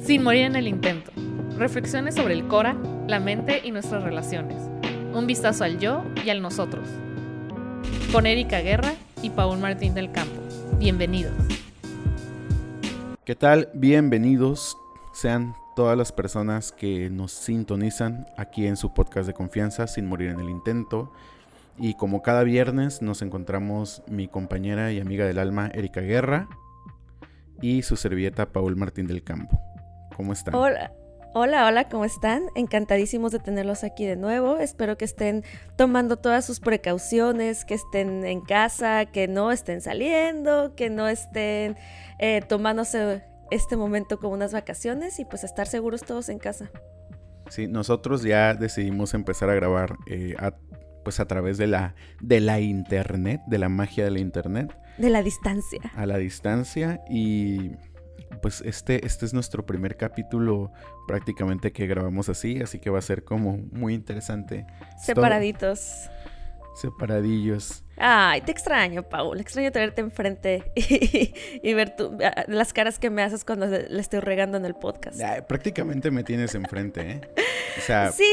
Sin morir en el intento. Reflexiones sobre el Cora, la mente y nuestras relaciones. Un vistazo al yo y al nosotros. Con Erika Guerra y Paul Martín del Campo. Bienvenidos. ¿Qué tal? Bienvenidos sean todas las personas que nos sintonizan aquí en su podcast de confianza sin morir en el intento. Y como cada viernes nos encontramos mi compañera y amiga del alma Erika Guerra y su servilleta Paul Martín del Campo. ¿Cómo están? Hola. Hola, hola, ¿cómo están? Encantadísimos de tenerlos aquí de nuevo. Espero que estén tomando todas sus precauciones, que estén en casa, que no estén saliendo, que no estén eh, tomándose este momento como unas vacaciones y pues estar seguros todos en casa. Sí, nosotros ya decidimos empezar a grabar eh, a, pues a través de la, de la internet, de la magia de la internet. De la distancia. A la distancia y pues este, este es nuestro primer capítulo prácticamente que grabamos así, así que va a ser como muy interesante. Separaditos. Separadillos. Ay, te extraño, Paul. Extraño tenerte enfrente y, ver las caras que me haces cuando le estoy regando en el podcast. prácticamente me tienes enfrente, ¿eh? Sí,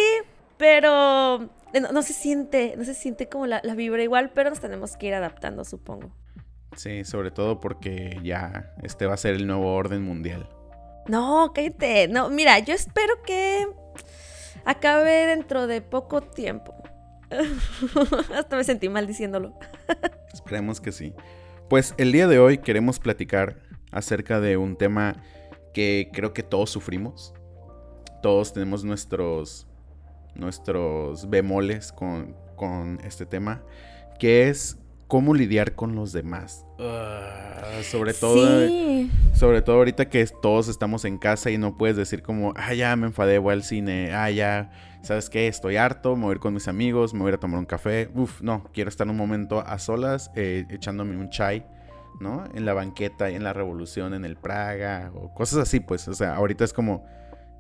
pero no, se siente, no se siente como la, la vibra igual, pero nos tenemos que ir adaptando, supongo. Sí, sobre todo porque ya este va a ser el nuevo orden mundial. No, cállate. No, mira, yo espero que acabe dentro de poco tiempo. Hasta me sentí mal diciéndolo. Esperemos que sí. Pues el día de hoy queremos platicar acerca de un tema que creo que todos sufrimos. Todos tenemos nuestros, nuestros bemoles con, con este tema, que es cómo lidiar con los demás. Ah, sobre todo, sobre todo ahorita que todos estamos en casa y no puedes decir como, ah, ya me enfadé, voy al cine, ah, ya, ¿sabes qué? Estoy harto, me voy a ir con mis amigos, me voy a ir a tomar un café. Uf, no, quiero estar un momento a solas eh, echándome un chai, ¿no? En la banqueta, en la revolución, en el Praga, o cosas así, pues, o sea, ahorita es como,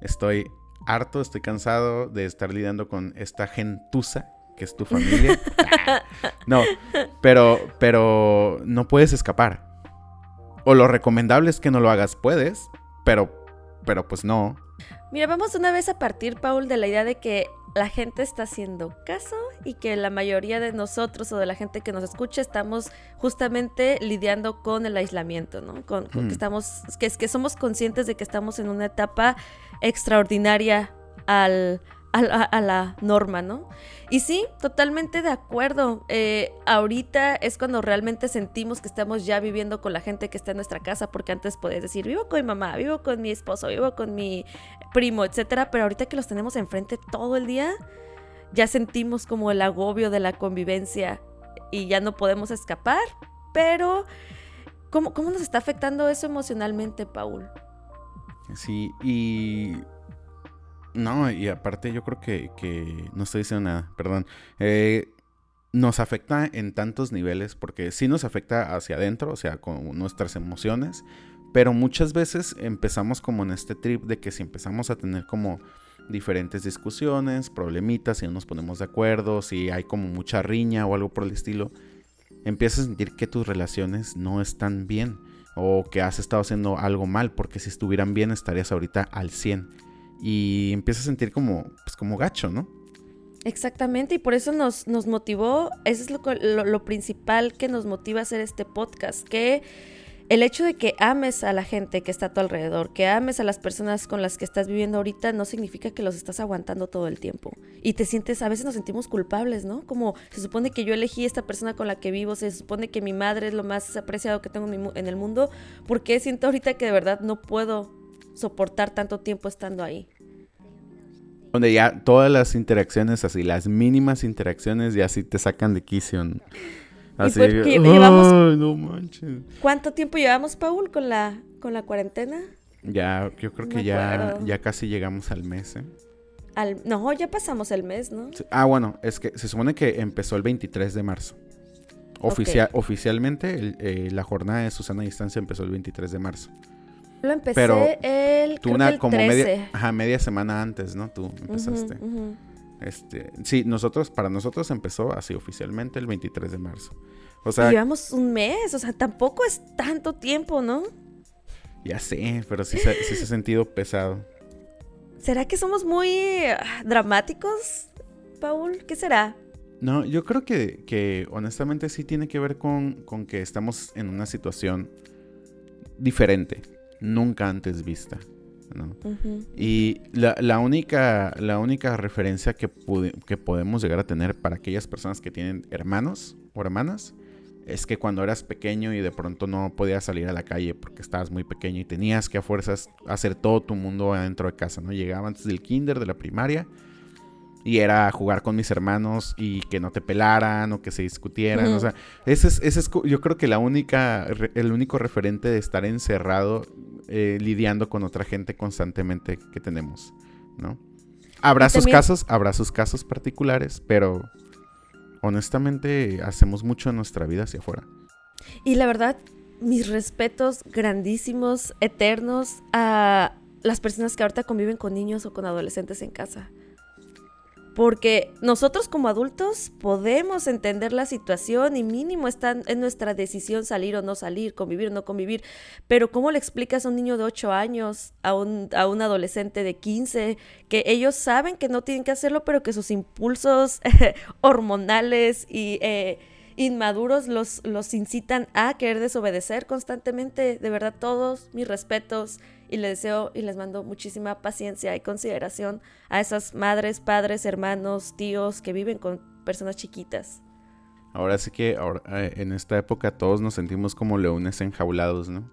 estoy harto, estoy cansado de estar lidiando con esta gentuza que es tu familia. no, pero, pero no puedes escapar. O lo recomendable es que no lo hagas, puedes, pero, pero pues no. Mira, vamos una vez a partir, Paul, de la idea de que la gente está haciendo caso y que la mayoría de nosotros o de la gente que nos escucha estamos justamente lidiando con el aislamiento, ¿no? Con, que mm. estamos, que es que somos conscientes de que estamos en una etapa extraordinaria al, a la, norma, ¿no? Y sí, totalmente de acuerdo. Eh, ahorita es cuando realmente sentimos que estamos ya viviendo con la gente que está en nuestra casa, porque antes podías decir, vivo con mi mamá, vivo con mi esposo, vivo con mi primo, etcétera, pero ahorita que los tenemos enfrente todo el día, ya sentimos como el agobio de la convivencia y ya no podemos escapar, pero ¿cómo, cómo nos está afectando eso emocionalmente, Paul? Sí, y no, y aparte yo creo que, no estoy diciendo nada, perdón. Eh, nos afecta en tantos niveles, porque sí nos afecta hacia adentro, o sea, con nuestras emociones, pero muchas veces empezamos como en este trip de que si empezamos a tener como diferentes discusiones, problemitas, si no nos ponemos de acuerdo, si hay como mucha riña o algo por el estilo, empiezas a sentir que tus relaciones no están bien o que has estado haciendo algo mal, porque si estuvieran bien estarías ahorita al 100 y empieza a sentir como, pues como gacho, ¿no? Exactamente, y por eso nos, nos motivó, eso es lo, lo, principal que nos motiva a hacer este podcast, que el hecho de que ames a la gente que está a tu alrededor, que ames a las personas con las que estás viviendo ahorita, no significa que los estás aguantando todo el tiempo. Y te sientes, a veces nos sentimos culpables, ¿no? Como se supone que yo elegí esta persona con la que vivo, se supone que mi madre es lo más apreciado que tengo en el mundo, porque siento ahorita que de verdad no puedo soportar tanto tiempo estando ahí. Donde ya todas las interacciones, así, las mínimas interacciones, ya sí te sacan de quicio. Así, llevamos, no manches. ¿Cuánto tiempo llevamos, Paul, con la, con la cuarentena? Ya, yo creo que ya, ya casi llegamos al mes, ¿eh? Al, no, ya pasamos el mes, ¿no? Ah, bueno, es que se supone que empezó el 23 de marzo. Oficial, Oficialmente, eh, la jornada de Susana Distancia empezó el 23 de marzo. Lo empecé Pero el, tú una como media, ajá, media semana antes, ¿no? Tú empezaste. Este, sí, nosotros para nosotros empezó así oficialmente el 23 de marzo. O sea, llevamos un mes, o sea, tampoco es tanto tiempo, ¿no? Ya sé, pero sí, se- sí se ha sentido pesado. ¿Será que somos muy ah, dramáticos, Paul? ¿Qué será? No, yo creo que, que honestamente sí tiene que ver con, con que estamos en una situación diferente, nunca antes vista. ¿no? Y la, la única, la única referencia que, que podemos llegar a tener para aquellas personas que tienen hermanos o hermanas es que cuando eras pequeño y de pronto no podías salir a la calle porque estabas muy pequeño y tenías que a fuerzas hacer todo tu mundo adentro de casa, ¿no? Llegaba antes del kinder, de la primaria, y era jugar con mis hermanos y que no te pelaran o que se discutieran, o sea, ese es, ese es yo creo que la única, el único referente de estar encerrado eh, lidiando con otra gente constantemente que tenemos, ¿no? Habrá sus también- casos, habrá sus casos particulares, pero honestamente hacemos mucho en nuestra vida hacia afuera. Y la verdad, mis respetos grandísimos, eternos a las personas que ahorita conviven con niños o con adolescentes en casa. Porque nosotros como adultos podemos entender la situación y mínimo está en nuestra decisión salir o no salir, convivir o no convivir. Pero ¿cómo le explicas a un niño de 8 años, a un, adolescente de 15, que ellos saben que no tienen que hacerlo, pero que sus impulsos hormonales y eh, inmaduros los, los incitan a querer desobedecer constantemente? De verdad, todos mis respetos y les deseo y les mando muchísima paciencia y consideración a esas madres, padres, hermanos, tíos que viven con personas chiquitas. Ahora sí que ahora, eh, en esta época todos nos sentimos como leones enjaulados, ¿no?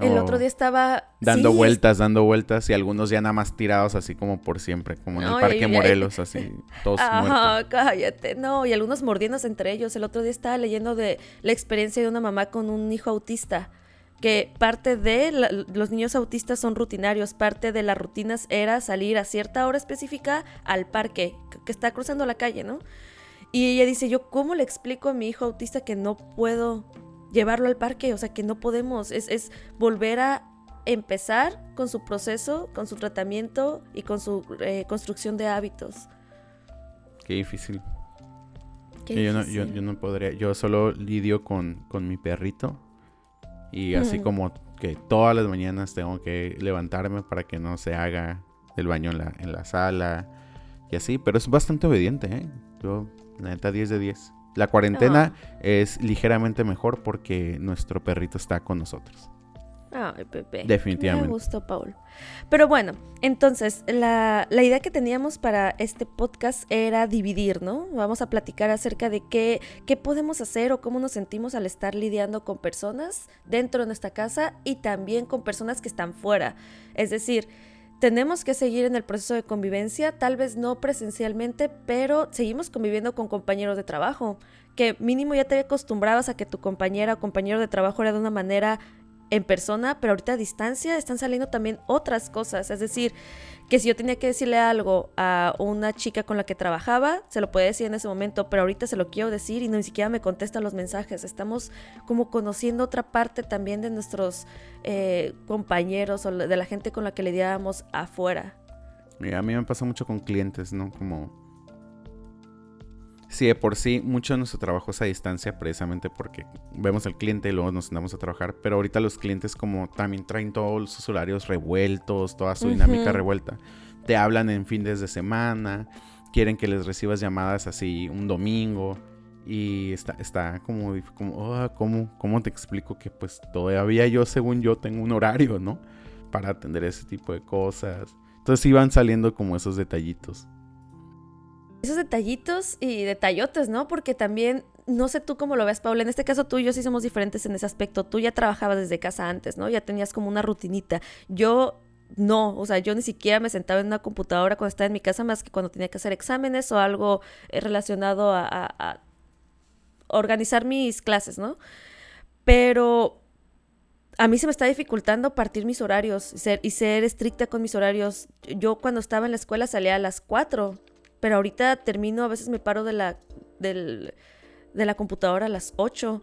El otro día estaba... Dando sí, vueltas, dando vueltas y algunos ya nada más tirados así como por siempre, como en el Ay, Parque. Morelos, así, todos muertos. Cállate. No, y algunos mordiéndose entre ellos. El otro día estaba leyendo de la experiencia de una mamá con un hijo autista. Que parte de la- los niños autistas son rutinarios. Parte de las rutinas era salir a cierta hora específica al parque, que- está cruzando la calle, ¿no? Y ella dice: Yo, ¿cómo le explico a mi hijo autista que no puedo llevarlo al parque? O sea, que no podemos. Es, es volver a empezar con su proceso, con su tratamiento y con su eh, construcción de hábitos. Qué difícil. Qué yo, no, yo no podría, yo solo lidio con, con mi perrito y así como que todas las mañanas tengo que levantarme para que no se haga el baño en la, en la sala y así, pero es bastante obediente, ¿eh? Yo, la neta, 10 de 10. La cuarentena es ligeramente mejor porque nuestro perrito está con nosotros. Ay, Pepe. Definitivamente. Me gustó, Paul. Pero bueno, entonces, la, la idea que teníamos para este podcast era dividir, ¿no? Vamos a platicar acerca de qué, qué podemos hacer o cómo nos sentimos al estar lidiando con personas dentro de nuestra casa y también con personas que están fuera. Es decir, tenemos que seguir en el proceso de convivencia, tal vez no presencialmente, pero seguimos conviviendo con compañeros de trabajo, que mínimo ya te acostumbrabas a que tu compañera o compañero de trabajo era de una manera en persona, pero ahorita a distancia están saliendo también otras cosas. Es decir, que si yo tenía que decirle algo a una chica con la que trabajaba, se lo podía decir en ese momento, pero ahorita se lo quiero decir y no ni siquiera me contesta los mensajes. Estamos como conociendo otra parte también de nuestros eh, compañeros o de la gente con la que lidiábamos afuera. A mí me pasa mucho con clientes, ¿no? Como... Sí, de por sí, mucho de nuestro trabajo es a distancia precisamente porque vemos al cliente y luego nos andamos a trabajar, pero ahorita los clientes como también traen todos sus horarios revueltos, toda su dinámica revuelta. Te hablan en fines de semana, quieren que les recibas llamadas así un domingo y está, está como "Ah, ¿cómo, ¿cómo te explico que pues todavía yo, según yo, tengo un horario, ¿no? Para atender ese tipo de cosas. Entonces iban saliendo como esos detallitos. Esos detallitos y detallotes, ¿no? Porque también, no sé tú cómo lo ves, Paula, en este caso tú y yo sí somos diferentes en ese aspecto. Tú ya trabajabas desde casa antes, ¿no? Ya tenías como una rutinita. Yo no, o sea, yo ni siquiera me sentaba en una computadora cuando estaba en mi casa más que cuando tenía que hacer exámenes o algo eh, relacionado a, organizar mis clases, ¿no? Pero a mí se me está dificultando partir mis horarios y ser, y ser estricta con mis horarios. Yo cuando estaba en la escuela salía a las 4, pero ahorita termino, a veces me paro de la, del- de la computadora a las 8.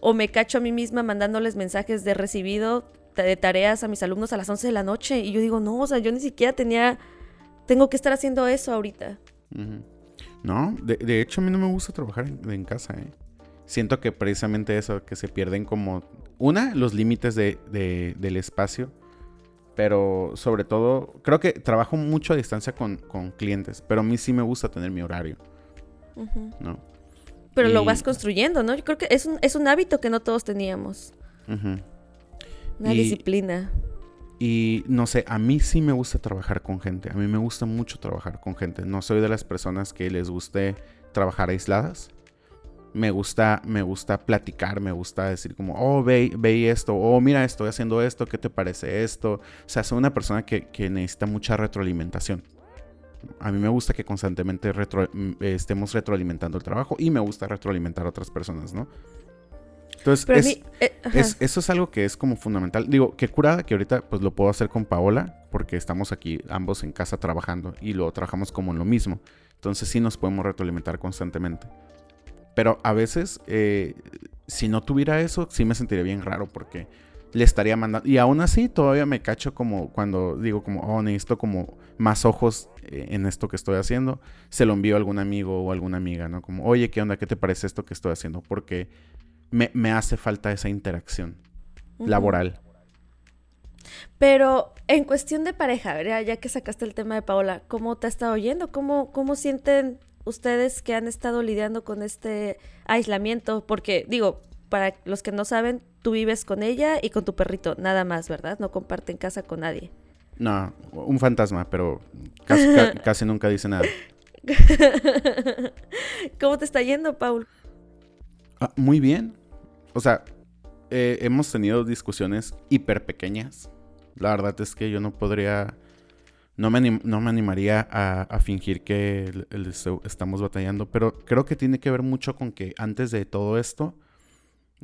O me cacho a mí misma mandándoles mensajes de recibido de tareas a mis alumnos a las 11 de la noche. Y yo digo, no, o sea, yo ni siquiera tenía, tengo que estar haciendo eso ahorita. No, de, de hecho a mí no me gusta trabajar en, en casa, ¿eh? siento que precisamente eso, que se pierden como, una, los límites de, de, del espacio, pero sobre todo, creo que trabajo mucho a distancia con, con clientes, pero a mí sí me gusta tener mi horario, ¿no? Pero lo vas construyendo, ¿no? Yo creo que es un, es un hábito que no todos teníamos. Una Y- disciplina. Y no sé, a mí sí me gusta trabajar con gente. A mí me gusta mucho trabajar con gente. No soy de las personas que les guste trabajar aisladas. Me gusta, me gusta platicar, me gusta decir como, oh, ve, ve esto, oh, mira, estoy haciendo esto, ¿qué te parece esto? O sea, soy una persona que, que necesita mucha retroalimentación. A mí me gusta que constantemente retro- estemos retroalimentando el trabajo y me gusta retroalimentar a otras personas, ¿no? Entonces, es- mí... eh, es- eso es algo que es como fundamental. Digo, qué curada que ahorita pues lo puedo hacer con Paola, porque estamos aquí ambos en casa trabajando y lo trabajamos como en lo mismo. Entonces sí nos podemos retroalimentar constantemente. Pero a veces, eh, si no tuviera eso, sí me sentiría bien raro porque le estaría mandando... Y aún así todavía me cacho como cuando digo como, oh, necesito como más ojos eh, en esto que estoy haciendo. Se lo envío a algún amigo o alguna amiga, ¿no? Como, oye, ¿qué onda? ¿Qué te parece esto que estoy haciendo? Porque me, me hace falta esa interacción laboral. Pero en cuestión de pareja, ¿verdad? ya que sacaste el tema de Paola, ¿cómo te ha estado oyendo? ¿Cómo, ¿Cómo sienten ustedes que han estado lidiando con este aislamiento? Porque, digo, para los que no saben, tú vives con ella y con tu perrito, nada más, ¿verdad? No comparten casa con nadie. No, un fantasma, pero casi, ca- casi nunca dice nada. ¿Cómo te está yendo, Paul? Ah, muy bien. O sea, eh, hemos tenido discusiones hiper pequeñas. La verdad es que yo no podría. No me, anim- no me animaría a, a fingir que el- el esto- estamos batallando. Pero creo que tiene que ver mucho con que antes de todo esto,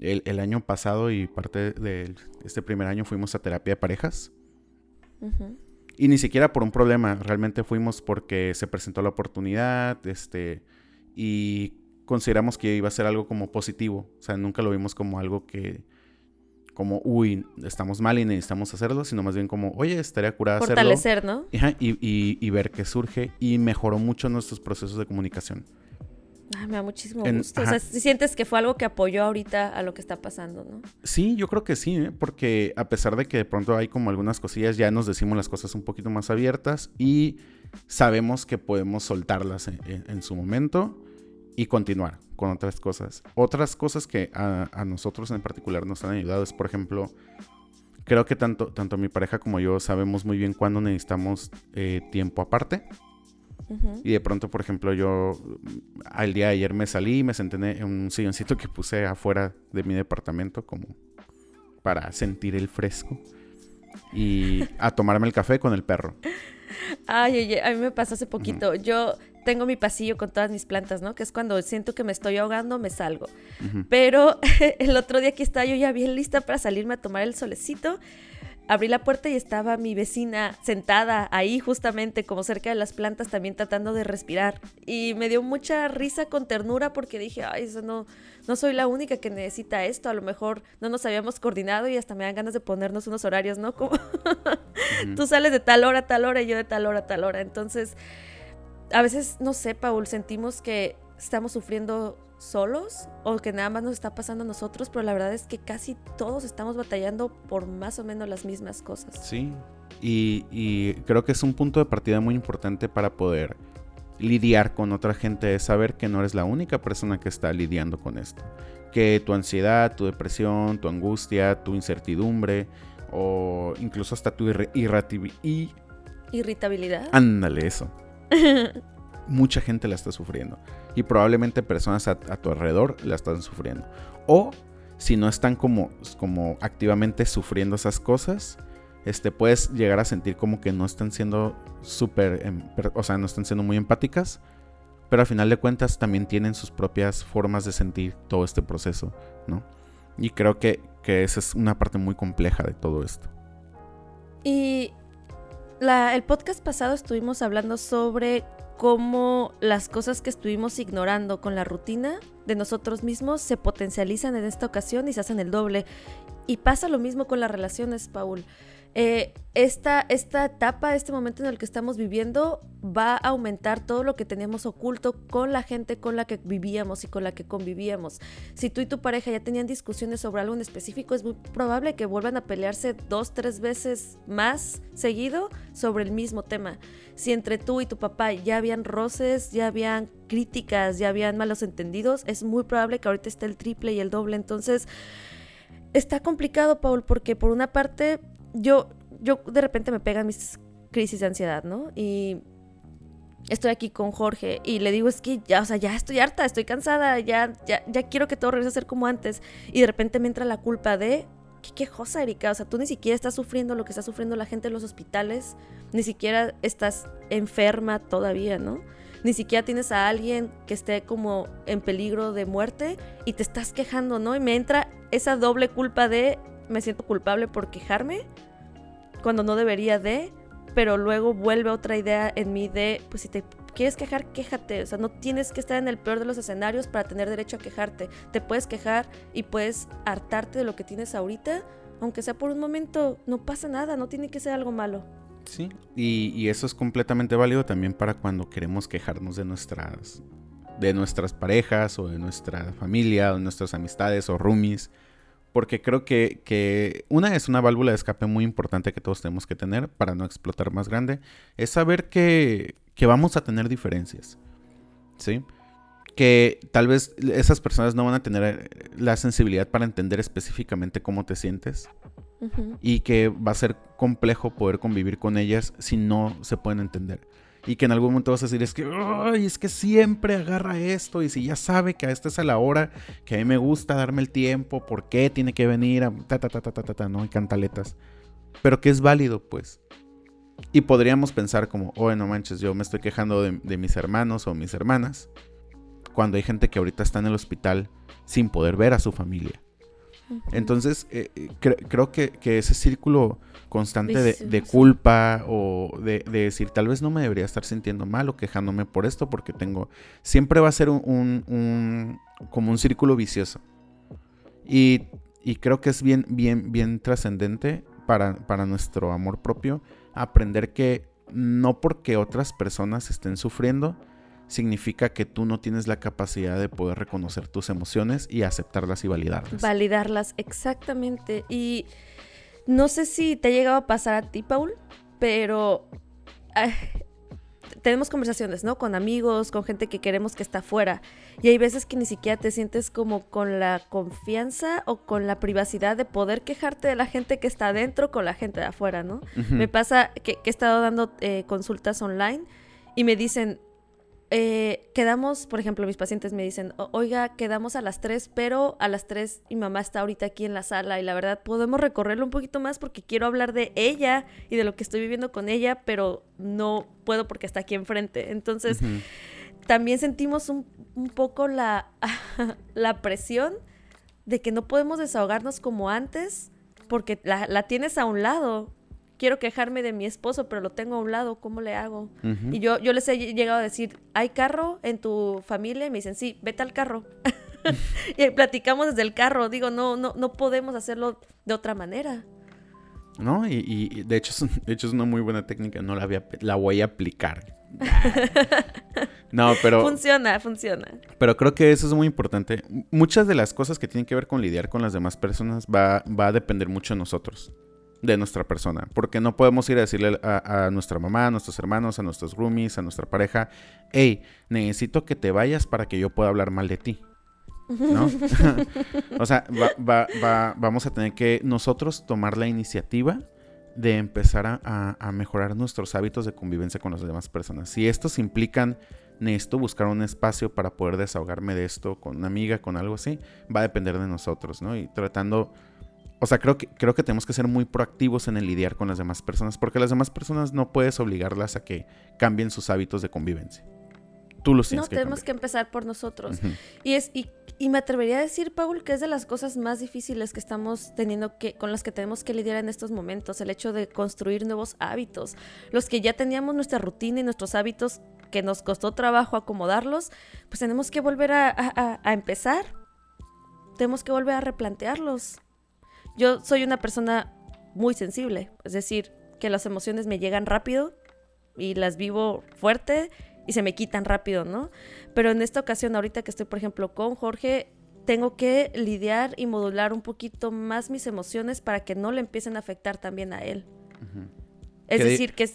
el, el año pasado y parte de este primer año fuimos a terapia de parejas. Y ni siquiera por un problema, realmente fuimos porque se presentó la oportunidad, este, y consideramos que iba a ser algo como positivo. O sea, nunca lo vimos como algo que, como, uy, estamos mal y necesitamos hacerlo, sino más bien como, oye, estaría curada hacerlo. Fortalecer, ¿no? Y, y- y ver qué surge y mejoró mucho nuestros procesos de comunicación. Ay, me da muchísimo En- gusto. O sea, si sientes que fue algo que apoyó ahorita a lo que está pasando, ¿no? Sí, yo creo que sí, ¿eh? porque a pesar de que de pronto hay como algunas cosillas, ya nos decimos las cosas un poquito más abiertas y sabemos que podemos soltarlas en, en- en su momento y continuar con otras cosas. Otras cosas que a, a nosotros en particular nos han ayudado es, por ejemplo, creo que tanto, tanto mi pareja como yo sabemos muy bien cuándo necesitamos eh, tiempo aparte. Y de pronto, por ejemplo, yo mm, al día de ayer me salí y me senté en un silloncito que puse afuera de mi departamento como para sentir el fresco y a tomarme el café con el perro. Ay, oye, a mí me pasó hace poquito. Yo tengo mi pasillo con todas mis plantas, ¿no? Que es cuando siento que me estoy ahogando, me salgo. Pero el otro día aquí estaba yo ya bien lista para salirme a tomar el solecito. Abrí la puerta y estaba mi vecina sentada ahí justamente como cerca de las plantas también tratando de respirar. Y me dio mucha risa con ternura porque dije, ay, eso no, no soy la única que necesita esto. A lo mejor no nos habíamos coordinado y hasta me dan ganas de ponernos unos horarios, ¿no? Como tú sales de tal hora a tal hora y yo de tal hora a tal hora. Entonces, a veces, no sé, Paul, sentimos que estamos sufriendo solos o que nada más nos está pasando a nosotros, pero la verdad es que casi todos estamos batallando por más o menos las mismas cosas. Sí. Y, y creo que es un punto de partida muy importante para poder lidiar con otra gente, es saber que no eres la única persona que está lidiando con esto. Que tu ansiedad, tu depresión, tu angustia, tu incertidumbre o incluso hasta tu y Irritabilidad. Ándale, eso. Mucha gente la está sufriendo. Y probablemente personas a, a tu alrededor la están sufriendo. O si no están como, como activamente sufriendo esas cosas, este, puedes llegar a sentir como que no están siendo súper, em, o sea, no están siendo muy empáticas. Pero al final de cuentas también tienen sus propias formas de sentir todo este proceso, ¿no? Y creo que, que esa es una parte muy compleja de todo esto. Y el podcast pasado estuvimos hablando sobre cómo las cosas que estuvimos ignorando con la rutina de nosotros mismos se potencializan en esta ocasión y se hacen el doble. Y pasa lo mismo con las relaciones, Paul. Eh, esta, esta etapa, este momento en el que estamos viviendo, va a aumentar todo lo que teníamos oculto con la gente con la que vivíamos y con la que convivíamos. Si tú y tu pareja ya tenían discusiones sobre algo en específico, es muy probable que vuelvan a pelearse dos, tres veces más seguido sobre el mismo tema. Si entre tú y tu papá ya habían roces, ya habían críticas, ya habían malos entendidos, es muy probable que ahorita esté el triple y el doble. Entonces, está complicado, Paul, porque por una parte yo, yo de repente me pegan mis crisis de ansiedad, ¿no? Y estoy aquí con Jorge y le digo, es que ya, o sea, ya estoy harta, estoy cansada, ya, ya, ya quiero que todo regrese a ser como antes. Y de repente me entra la culpa de, qué quejosa, Erika, o sea, tú ni siquiera estás sufriendo lo que está sufriendo la gente en los hospitales, ni siquiera estás enferma todavía, ¿no? Ni siquiera tienes a alguien que esté como en peligro de muerte y te estás quejando, ¿no? Y me entra esa doble culpa de, me siento culpable por quejarme cuando no debería de, pero luego vuelve otra idea en mí de, pues si te quieres quejar, quéjate, o sea, no tienes que estar en el peor de los escenarios para tener derecho a quejarte, te puedes quejar y puedes hartarte de lo que tienes ahorita, aunque sea por un momento, no pasa nada, no tiene que ser algo malo. Sí, y, y eso es completamente válido también para cuando queremos quejarnos de nuestras de nuestras parejas o de nuestra familia o de nuestras amistades o roomies porque creo que, una es una válvula de escape muy importante que todos tenemos que tener para no explotar más grande, es saber que, vamos a tener diferencias, ¿sí? Que tal vez esas personas no van a tener eh, la sensibilidad para entender específicamente cómo te sientes y que va a ser complejo poder convivir con ellas si no se pueden entender y que en algún momento vas a decir, es que, ay, es que siempre agarra esto y si ya sabe que a esta es a la hora que a mí me gusta darme el tiempo, ¿por qué tiene que venir a ta ta ta ta ta ta, ta no? Y cantaletas. Pero que es válido, pues. Y podríamos pensar como, oye, no manches, yo me estoy quejando de, de mis hermanos o mis hermanas, cuando hay gente que ahorita está en el hospital sin poder ver a su familia. Entonces, eh, eh, creo que, ese círculo constante de, culpa o de, decir, tal vez no me debería estar sintiendo mal o quejándome por esto porque tengo, siempre va a ser un, como un círculo vicioso. Y, creo que es bien, bien, bien trascendente para, para nuestro amor propio aprender que no porque otras personas estén sufriendo, significa que tú no tienes la capacidad de poder reconocer tus emociones y aceptarlas y validarlas. Validarlas, exactamente. Y no sé si te ha llegado a pasar a ti, Paul, pero tenemos conversaciones, ¿no? Con amigos, con gente que queremos que está afuera. Y hay veces que ni siquiera te sientes como con la confianza o con la privacidad de poder quejarte de la gente que está adentro con la gente de afuera, ¿no? Me pasa que, he estado dando eh, consultas online y me dicen, eh, quedamos, por ejemplo, mis pacientes me dicen, oiga, quedamos a las 3, pero a las 3 mi mamá está ahorita aquí en la sala y la verdad podemos recorrerlo un poquito más porque quiero hablar de ella y de lo que estoy viviendo con ella, pero no puedo porque está aquí enfrente. Entonces, también sentimos un, poco la, la presión de que no podemos desahogarnos como antes porque la, la tienes a un lado quiero quejarme de mi esposo, pero lo tengo a un lado, ¿cómo le hago? Y yo, yo les he llegado a decir, ¿hay carro en tu familia? Y me dicen, sí, vete al carro. y platicamos desde el carro. Digo, no, no, no podemos hacerlo de otra manera. No, y, de, hecho, es, de hecho es una muy buena técnica, no la, voy a, la voy a aplicar. no, pero... Funciona, funciona. Pero creo que eso es muy importante. Muchas de las cosas que tienen que ver con lidiar con las demás personas va, va a depender mucho de nosotros de nuestra persona. Porque no podemos ir a decirle a, nuestra mamá, a nuestros hermanos, a nuestros roomies, a nuestra pareja, hey, necesito que te vayas para que yo pueda hablar mal de ti. ¿No? o sea, vamos a tener que nosotros tomar la iniciativa de empezar a, a, mejorar nuestros hábitos de convivencia con las demás personas. Si estos implican, necesito buscar un espacio para poder desahogarme de esto con una amiga, con algo así, va a depender de nosotros, ¿no? Y tratando o sea, creo que, creo que tenemos que ser muy proactivos en el lidiar con las demás personas, porque las demás personas no puedes obligarlas a que cambien sus hábitos de convivencia. Tú los tienes no, tenemos que empezar por nosotros. Y es y, y, me atrevería a decir, Paul, que es de las cosas más difíciles que estamos teniendo que con las que tenemos que lidiar en estos momentos, el hecho de construir nuevos hábitos. Los que ya teníamos nuestra rutina y nuestros hábitos que nos costó trabajo acomodarlos, pues tenemos que volver a, a empezar. Tenemos que volver a replantearlos yo soy una persona muy sensible, es decir, que las emociones me llegan rápido y las vivo fuerte y se me quitan rápido, ¿no? Pero en esta ocasión, ahorita que estoy, por ejemplo, con Jorge, tengo que lidiar y modular un poquito más mis emociones para que no le empiecen a afectar también a él. Es decir, que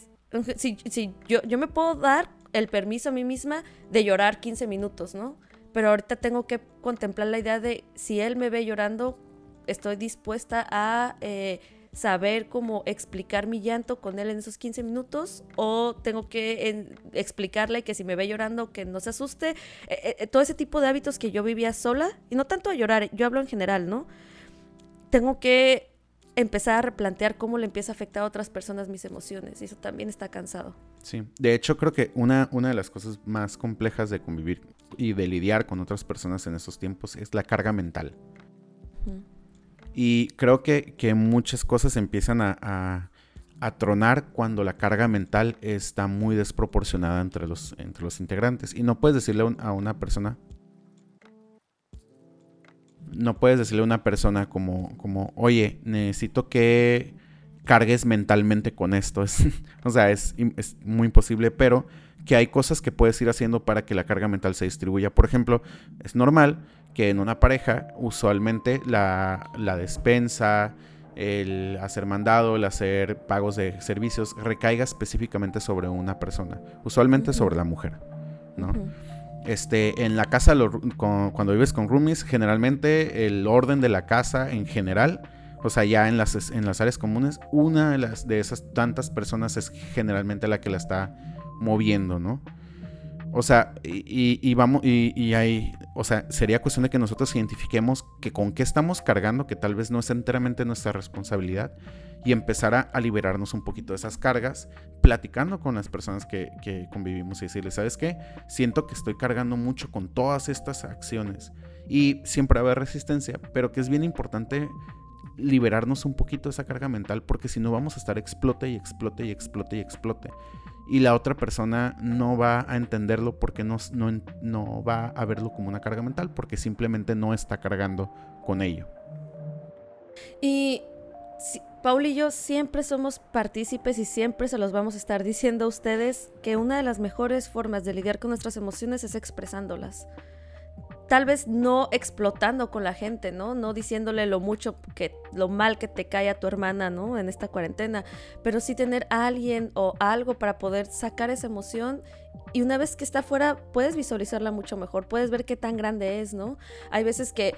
si, si yo, yo me puedo dar el permiso a mí misma de llorar 15 minutos, ¿no? Pero ahorita tengo que contemplar la idea de si él me ve llorando, estoy dispuesta a eh, saber cómo explicar mi llanto con él en esos 15 minutos o tengo que explicarle que si me ve llorando que no se asuste. Eh, eh, todo ese tipo de hábitos que yo vivía sola, y no tanto a llorar, yo hablo en general, ¿no? Tengo que empezar a replantear cómo le empieza a afectar a otras personas mis emociones y eso también está cansado. Sí, de hecho creo que una, una de las cosas más complejas de convivir y de lidiar con otras personas en estos tiempos es la carga mental. Y creo que, muchas cosas empiezan a, tronar cuando la carga mental está muy desproporcionada entre los, entre los integrantes. Y no puedes decirle a una persona, no puedes decirle a una persona como, como oye, necesito que cargues mentalmente con esto. o sea, es, es, muy imposible, pero que hay cosas que puedes ir haciendo para que la carga mental se distribuya. Por ejemplo, es normal que en una pareja usualmente la, despensa, el hacer mandado, el hacer pagos de servicios recaiga específicamente sobre una persona, usualmente sobre la mujer, ¿no? Este, en la casa, cuando vives con roomies, generalmente el orden de la casa en general, o sea, ya en las, en las áreas comunes, una de, las, de esas tantas personas es generalmente la que la está moviendo, ¿no? O sea, y, vamos, y, hay, o sea, sería cuestión de que nosotros identifiquemos que con qué estamos cargando, que tal vez no es enteramente nuestra responsabilidad, y empezar a, liberarnos un poquito de esas cargas, platicando con las personas que, convivimos y decirles, ¿sabes qué? Siento que estoy cargando mucho con todas estas acciones. Y siempre va a haber resistencia, pero que es bien importante liberarnos un poquito de esa carga mental, porque si no vamos a estar explote y explote y explote y explote y la otra persona no va a entenderlo porque no, no, va a verlo como una carga mental, porque simplemente no está cargando con ello. Y Paul y yo siempre somos partícipes y siempre se los vamos a estar diciendo a ustedes que una de las mejores formas de lidiar con nuestras emociones es expresándolas tal vez no explotando con la gente, ¿no? No diciéndole lo mucho que lo mal que te cae a tu hermana, ¿no? En esta cuarentena, pero sí tener alguien o algo para poder sacar esa emoción y una vez que está afuera puedes visualizarla mucho mejor, puedes ver qué tan grande es, ¿no? Hay veces que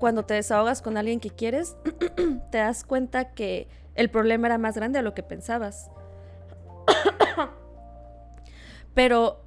cuando te desahogas con alguien que quieres, te das cuenta que el problema era más grande de lo que pensabas. Pero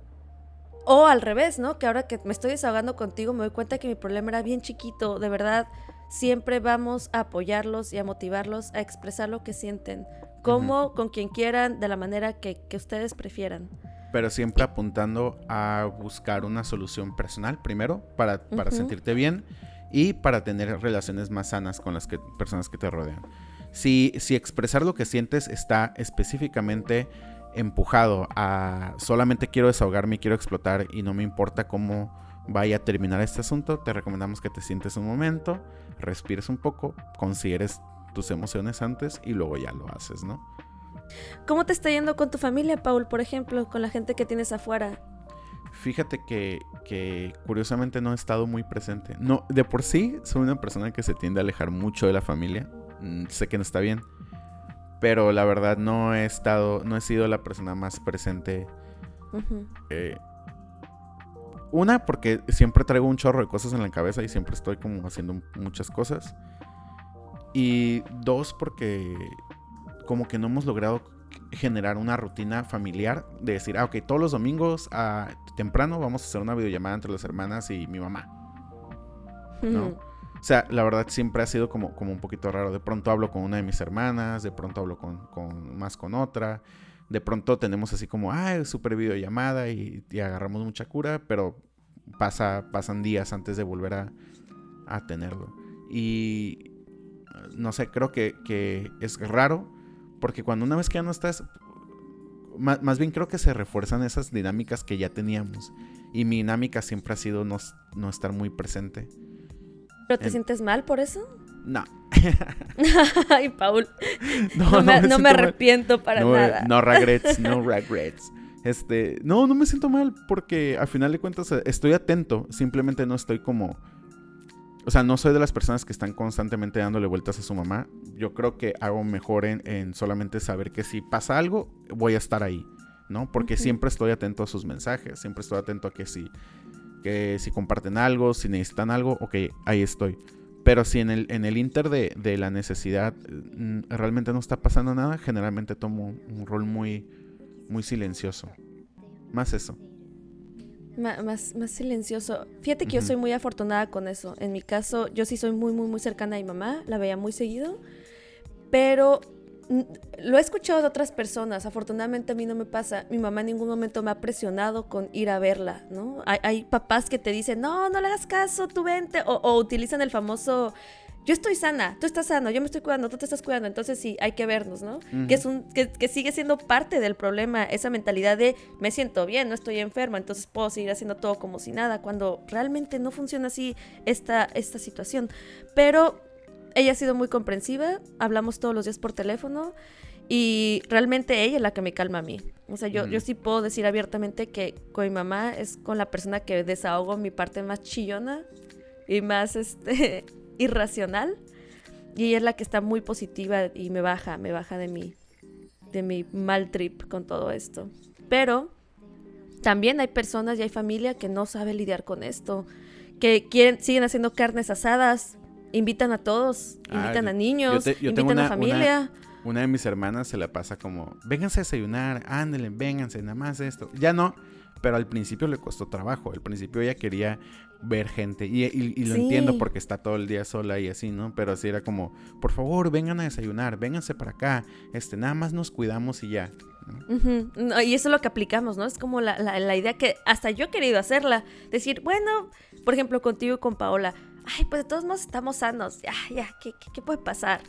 o al revés, ¿no? Que ahora que me estoy desahogando contigo me doy cuenta que mi problema era bien chiquito. De verdad, siempre vamos a apoyarlos y a motivarlos a expresar lo que sienten. Como, con quien quieran, de la manera que, ustedes prefieran. Pero siempre apuntando a buscar una solución personal primero para, para sentirte bien y para tener relaciones más sanas con las que, personas que te rodean. Si, si expresar lo que sientes está específicamente empujado a solamente quiero desahogarme y quiero explotar y no me importa cómo vaya a terminar este asunto, te recomendamos que te sientes un momento, respires un poco, consideres tus emociones antes y luego ya lo haces, ¿no? ¿Cómo te está yendo con tu familia, Paul, por ejemplo, con la gente que tienes afuera? Fíjate que, que, curiosamente no he estado muy presente. No, de por sí soy una persona que se tiende a alejar mucho de la familia. Mm, sé que no está bien pero la verdad no he estado, no he sido la persona más presente. Eh, una, porque siempre traigo un chorro de cosas en la cabeza y siempre estoy como haciendo muchas cosas. Y dos, porque como que no hemos logrado generar una rutina familiar de decir, ah, ok, todos los domingos a temprano vamos a hacer una videollamada entre las hermanas y mi mamá. ¿No? O sea, la verdad siempre ha sido como, como un poquito raro. De pronto hablo con una de mis hermanas, de pronto hablo con, más con otra. De pronto tenemos así como, ah, super videollamada y, y agarramos mucha cura, pero pasa, pasan días antes de volver a, a tenerlo. Y no sé, creo que, que, es raro porque cuando una vez que ya no estás, más, más, bien creo que se refuerzan esas dinámicas que ya teníamos. Y mi dinámica siempre ha sido no, no estar muy presente. ¿Pero te sientes mal por eso? No. Ay, Paul. No, me, no me arrepiento para nada. No regrets, no regrets. Este, no, no me siento mal porque al final de cuentas eh, estoy atento, simplemente no estoy como... O sea, no soy de las personas que están constantemente dándole vueltas a su mamá. Yo creo que hago mejor en, solamente saber que si pasa algo, voy a estar ahí, ¿no? Porque siempre estoy atento a sus mensajes, siempre estoy atento a que si, que si comparten algo, si necesitan algo, ok, ahí estoy. Pero si en el, en el inter de, de la necesidad mm, realmente no está pasando nada, generalmente tomo un rol muy, muy silencioso. Más eso. más, más silencioso. Fíjate que yo soy muy afortunada con eso. En mi caso, yo sí soy muy, muy, muy cercana a mi mamá. La veía muy seguido. Pero lo he escuchado de otras personas. Afortunadamente a mí no me pasa. Mi mamá en ningún momento me ha presionado con ir a verla, ¿no? Hay, papás que te dicen, no, no le hagas caso, tú vente. O, o utilizan el famoso yo estoy sana, tú estás sano, yo me estoy cuidando, tú te estás cuidando, entonces sí, hay que vernos, ¿no? que, es un, que, sigue siendo parte del problema, esa mentalidad de me siento bien, no estoy enferma, entonces puedo seguir haciendo todo como si nada, cuando realmente no funciona así esta, esta situación. Pero ella ha sido muy comprensiva, hablamos todos los días por teléfono y realmente ella es la que me calma a mí. O sea, yo, yo sí puedo decir abiertamente que con mi mamá es con la persona que desahogo mi parte más chillona y más este irracional y ella es la que está muy positiva y me baja, me baja de mi, de mi mal trip con todo esto. Pero también hay personas y hay familia que no sabe lidiar con esto, que quieren, siguen haciendo carnes asadas, invitan a todos, ah, invitan a niños, invitan a familia. Una, de mis hermanas se la pasa como, vénganse a desayunar, ándale, vénganse, nada más esto. Ya no, pero al principio le costó trabajo. Al principio ella quería ver gente. Y, lo entiendo porque está todo el día sola y así, ¿no? Pero así era como, por favor, vengan a desayunar, vénganse para acá. Este, nada más nos cuidamos y ya. y eso es lo que aplicamos, ¿no? Es como la, idea que hasta yo he querido hacerla. Decir, bueno, por ejemplo, contigo y con Paola. Ay, pues de todos modos estamos sanos. Ya, ya, ¿qué, qué, puede pasar?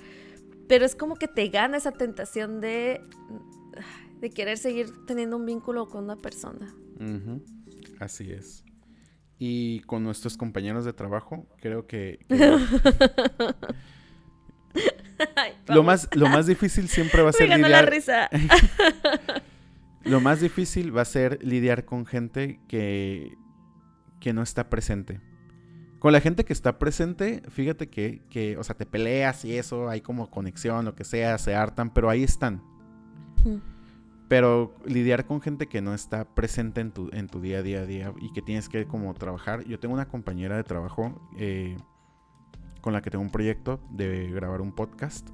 Pero es como que te gana esa tentación de, de querer seguir teniendo un vínculo con una persona. Así es. Y con nuestros compañeros de trabajo, creo que... lo, más, lo más difícil siempre va a ser lidiar... la risa. lo más difícil va a ser lidiar con gente que, que no está presente. Con la gente que está presente, fíjate que, que, o sea, te peleas y eso, hay como conexión, lo que sea, se hartan, pero ahí están. Pero lidiar con gente que no está presente en tu, en tu día a día, día y que tienes que como trabajar. Yo tengo una compañera de trabajo eh, con la que tengo un proyecto de grabar un podcast.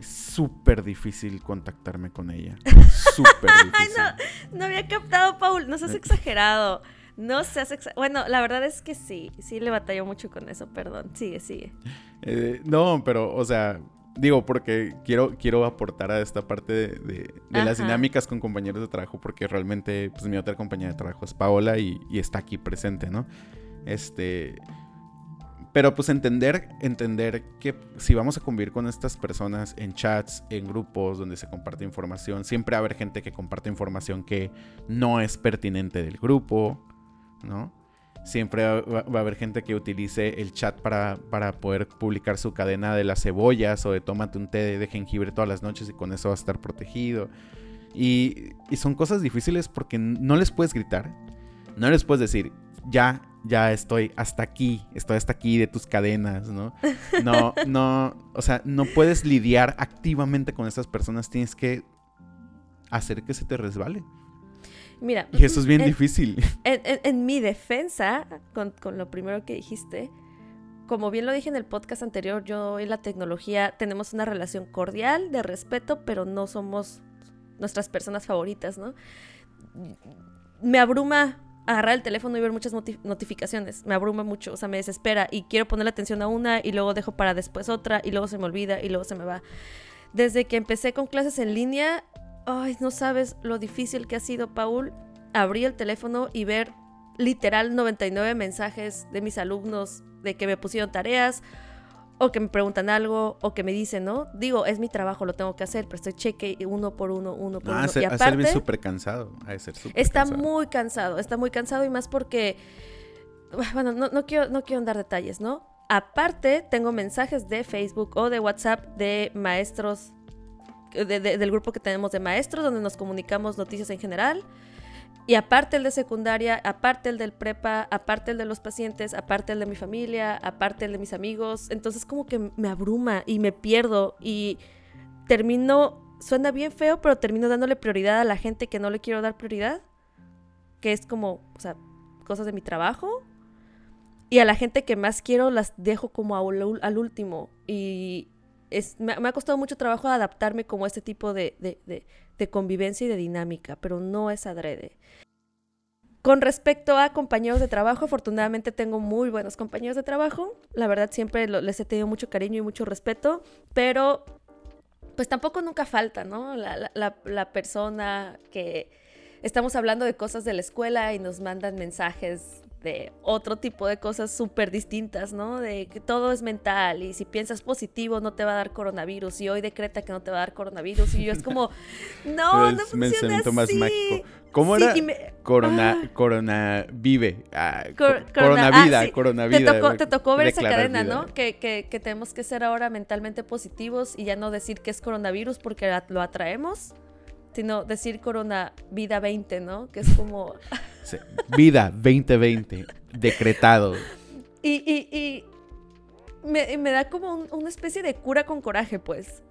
Súper difícil contactarme con ella. Súper difícil. no, no había captado, Paul. No seas exagerado. No seas. Bueno, la verdad es que sí. Sí le batalló mucho con eso, perdón. Sigue, sigue. Eh, no, pero, o sea, Digo, porque quiero, quiero aportar a esta parte de, las dinámicas con compañeros de trabajo, porque realmente, pues mi otra compañera de trabajo es Paola y, está aquí presente, ¿no? Este. Pero pues entender, entender que si vamos a convivir con estas personas en chats, en grupos donde se comparte información, siempre va a haber gente que comparte información que no es pertinente del grupo, ¿no? Siempre va, a haber gente que utilice el chat para, para, poder publicar su cadena de las cebollas o de tómate un té de jengibre todas las noches y con eso va a estar protegido. Y, y son cosas difíciles porque no les puedes gritar. No les puedes decir, ya, ya estoy hasta aquí, estoy hasta aquí de tus cadenas, ¿no? No, no, o sea, no puedes lidiar activamente con estas personas, tienes que hacer que se te resbale. Mira. Y eso es bien difícil. En, mi defensa, con, lo primero que dijiste, como bien lo dije en el podcast anterior, yo y la tecnología tenemos una relación cordial, de respeto, pero no somos nuestras personas favoritas, ¿no? Me abruma agarrar el teléfono y ver muchas notificaciones. Me abruma mucho, o sea, me desespera y quiero ponerle atención a una y luego dejo para después otra y luego se me olvida y luego se me va. Desde que empecé con clases en línea, Ay, no sabes lo difícil que ha sido, Paul, abrir el teléfono y ver literal 99 mensajes de mis alumnos de que me pusieron tareas o que me preguntan algo o que me dicen, ¿no? Digo, es mi trabajo, lo tengo que hacer, pero estoy cheque uno por uno, uno por uno. y aparte, súper cansado, Está muy cansado, está muy cansado y más porque, bueno, no, no, quiero, no quiero dar detalles, ¿no? Aparte, tengo mensajes de Facebook o de WhatsApp de maestros, del grupo que tenemos de maestros, donde nos comunicamos noticias en general. Y aparte el de secundaria, aparte el del prepa, aparte el de los pacientes, aparte el de mi familia, aparte el de mis amigos. Entonces como que me abruma y me pierdo y termino, suena bien feo, pero termino dándole prioridad a la gente que no le quiero dar prioridad, que es como, o cosas de mi trabajo. Y a la gente que más quiero las dejo como al, último. Y me, ha costado mucho trabajo adaptarme como a este tipo de, de convivencia y de dinámica, pero no es adrede. Con respecto a compañeros de trabajo, afortunadamente tengo muy buenos compañeros de trabajo. La verdad siempre les he tenido mucho cariño y mucho respeto, pero pues tampoco nunca falta, ¿no? La, persona que estamos hablando de cosas de la escuela y nos mandan mensajes de otro tipo de cosas súper distintas, ¿no? De que todo es mental y si piensas positivo no te va a dar coronavirus y hoy decreta que no te va a dar coronavirus y yo es como, no, no funciona así. más mágico. ¿Cómo era? corona, ah. corona vive. Ah, corona vida, ah, corona vida. Te tocó, ver esa cadena, ¿no? Que, que, que tenemos que ser ahora mentalmente positivos y ya no decir que es coronavirus porque lo atraemos sino decir corona vida 20, ¿no? Que es como... vida 2020, decretado. Y, y, y me, da como una especie de cura con coraje, pues.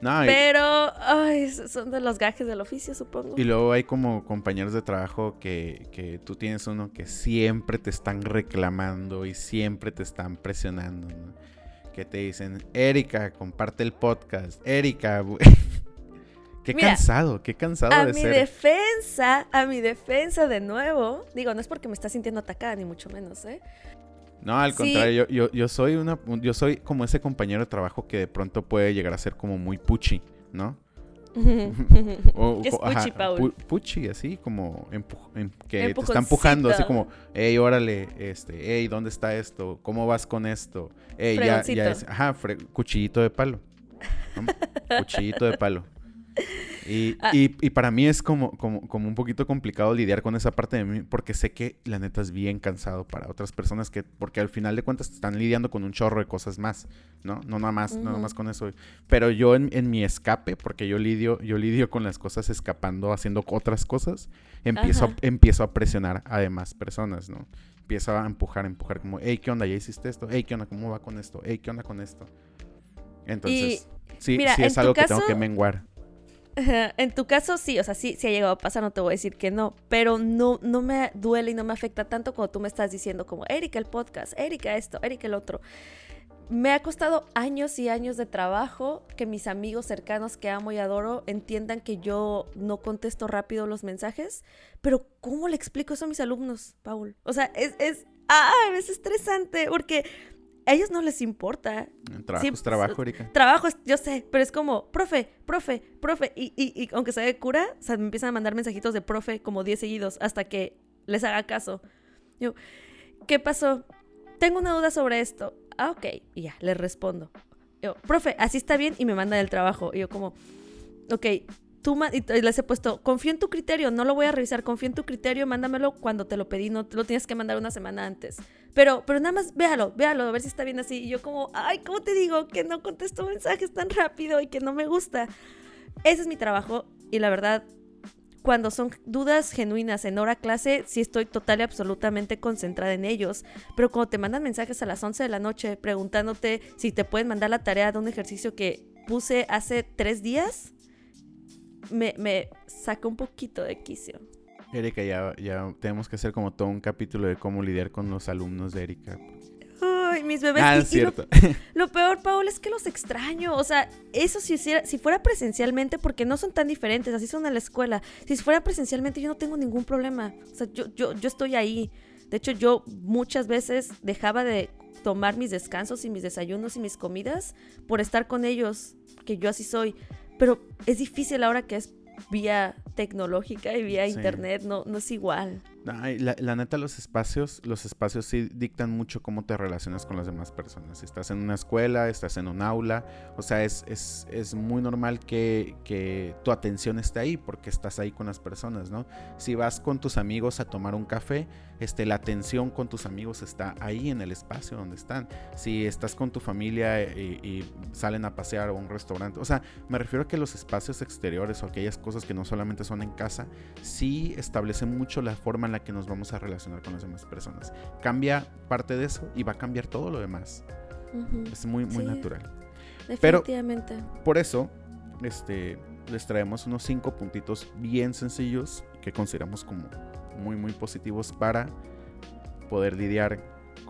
No, Pero, ay, son de los gajes del oficio, supongo. Y luego hay como compañeros de trabajo que, que tú tienes uno que siempre te están reclamando y siempre te están presionando, ¿no? Que te dicen, Erika, comparte el podcast. Erika, Qué cansado, qué cansado a de mi defensa, a mi defensa de nuevo, digo, no es porque me estás sintiendo atacada, ni mucho menos, ¿eh? No, al contrario, yo, yo, soy una, yo soy como ese compañero de trabajo que de pronto puede llegar a ser como muy puchi, ¿no? o, ¿Qué es puchi, Paul? puchi, así como em, que te está empujando, así como, hey, órale, este, hey, ¿dónde está esto? ¿Cómo vas con esto? Hey, ya, ya es, ajá, cuchillito de palo. cuchillito de palo. Ah. Y, y, para mí es como, como, como, un poquito complicado lidiar con esa parte de mí, porque sé que la neta es bien cansado para otras personas, que porque al final de cuentas están lidiando con un chorro de cosas más, ¿no? No nada más, nada más con eso. Pero yo en, en, mi escape, porque yo lidio, yo lidio con las cosas escapando, haciendo otras cosas, empiezo, a, empiezo a presionar a demás personas, ¿no? Empiezo a empujar, empujar, como, hey, ¿qué onda? ¿Ya hiciste esto? Hey, ¿qué onda? ¿Cómo va con esto? Hey, ¿qué onda con esto? Entonces, sí, sí es algo que tengo que menguar. En tu caso sí, o sea, sí, sí ha llegado a pasar, no te voy a decir que no, pero no, no me duele y no me afecta tanto como tú me estás diciendo como, Erika el podcast, Erika esto, Erika el otro. Me ha costado años y años de trabajo que mis amigos cercanos que amo y adoro entiendan que yo no contesto rápido los mensajes, pero ¿cómo le explico eso a mis alumnos, Paul? O sea, es, es, ah, es estresante porque a ellos no les importa. Trabajo es trabajo, Erika. Trabajo es, yo sé, pero es como, profe, profe, profe. Y, y, y aunque sea de cura, o sea, me empiezan a mandar mensajitos de profe como 10 seguidos hasta que les haga caso. Yo, ¿qué pasó? Tengo una duda sobre esto. Ah, ok. Y ya, les respondo. Yo, profe, así está bien y me mandan el trabajo. Y yo como, ok, tú y les he puesto, confío en tu criterio, no lo voy a revisar, confío en tu criterio, mándamelo cuando te lo pedí, no lo tienes que mandar una semana antes. Pero, pero nada más véalo, véalo, a ver si está bien así. Y yo como, ay, ¿cómo te digo que no contesto mensajes tan rápido y que no me gusta? Ese es mi trabajo y la verdad, cuando son dudas genuinas en hora clase, sí estoy total y absolutamente concentrada en ellos. Pero cuando te mandan mensajes a las 11 de la noche preguntándote si te pueden mandar la tarea de un ejercicio que puse hace tres días, me, me saca un poquito de quicio. Erika, ya, ya tenemos que hacer como todo un capítulo de cómo lidiar con los alumnos de Erika. Ay, mis bebés. Ah, es cierto. Lo, peor, Paul, es que los extraño. O sea, eso si, si fuera presencialmente, porque no son tan diferentes, así son en la escuela. Si fuera presencialmente, yo no tengo ningún problema. O sea, yo, yo, yo estoy ahí. De hecho, yo muchas veces dejaba de tomar mis descansos y mis desayunos y mis comidas por estar con ellos, que yo así soy. Pero es difícil ahora que es vía tecnológica y vía internet, no, no es igual. Ay, la, la neta, los espacios, los espacios sí dictan mucho cómo te relacionas con las demás personas. Estás en una escuela, estás en un aula, o sea, es, es, es muy normal que, que, tu atención esté ahí porque estás ahí con las personas, ¿no? Si vas con tus amigos a tomar un café, este, la atención con tus amigos está ahí en el espacio donde están. Si estás con tu familia y, y salen a pasear a un restaurante, o sea, me refiero a que los espacios exteriores o aquellas cosas que no solamente son en casa, sí establecen mucho la forma en la que nos vamos a relacionar con las demás personas. Cambia parte de eso y va a cambiar todo lo demás. Uh -huh. Es muy, muy sí, natural. Definitivamente. Pero por eso, este, les traemos unos cinco puntitos bien sencillos que consideramos como muy, muy positivos para poder lidiar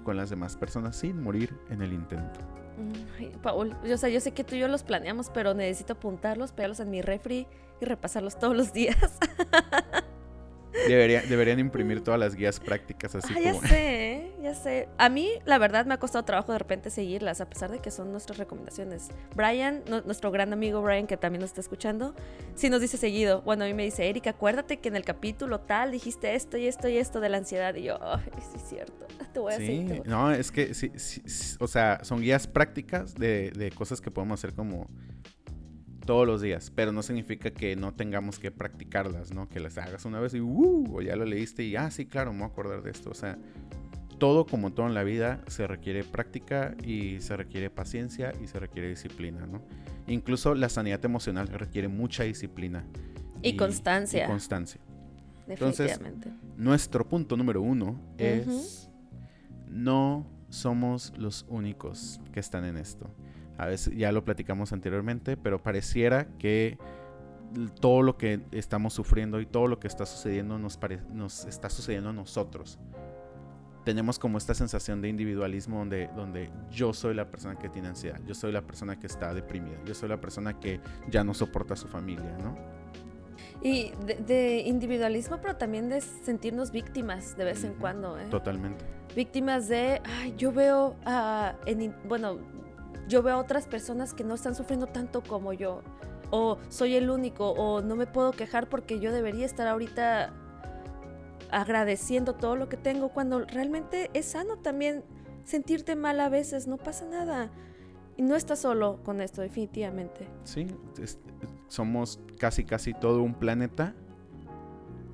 con las demás personas sin morir en el intento. Ay, Paul, o sea, yo sé que tú y yo los planeamos, pero necesito apuntarlos, pegarlos en mi refri y repasarlos todos los días. Debería, deberían imprimir todas las guías prácticas así ah, como... Ya sé, ya sé. A mí, la verdad, me ha costado trabajo de repente seguirlas, a pesar de que son nuestras recomendaciones. Brian, no, nuestro gran amigo Brian, que también nos está escuchando, sí nos dice seguido. Bueno, a mí me dice, Erika, acuérdate que en el capítulo tal dijiste esto y esto y esto de la ansiedad. Y yo, ay, sí es cierto, te voy a sí, decir. No, es que sí, sí, sí, o sea, son guías prácticas de, de cosas que podemos hacer como todos los días, pero no significa que no tengamos que practicarlas, ¿no? Que las hagas una vez y uh, o ya lo leíste y ah, sí, claro, me voy a acordar de esto. O sea, todo como todo en la vida se requiere práctica y se requiere paciencia y se requiere disciplina, ¿no? Incluso la sanidad emocional requiere mucha disciplina y, y constancia. Y constancia. Definitivamente. Entonces, nuestro punto número uno es uh -huh. no somos los únicos que están en esto. A veces ya lo platicamos anteriormente, pero pareciera que todo lo que estamos sufriendo y todo lo que está sucediendo nos, nos está sucediendo a nosotros. Tenemos como esta sensación de individualismo donde, donde yo soy la persona que tiene ansiedad, yo soy la persona que está deprimida, yo soy la persona que ya no soporta a su familia, ¿no? Y de, de, individualismo, pero también de sentirnos víctimas de vez en cuando. ¿eh? Totalmente. Víctimas de, ay, yo veo, uh, en, bueno, yo veo a otras personas que no están sufriendo tanto como yo. O soy el único, o no me puedo quejar porque yo debería estar ahorita agradeciendo todo lo que tengo, cuando realmente es sano también sentirte mal a veces, no pasa nada. Y no estás solo con esto, definitivamente. Sí, somos casi, casi todo un planeta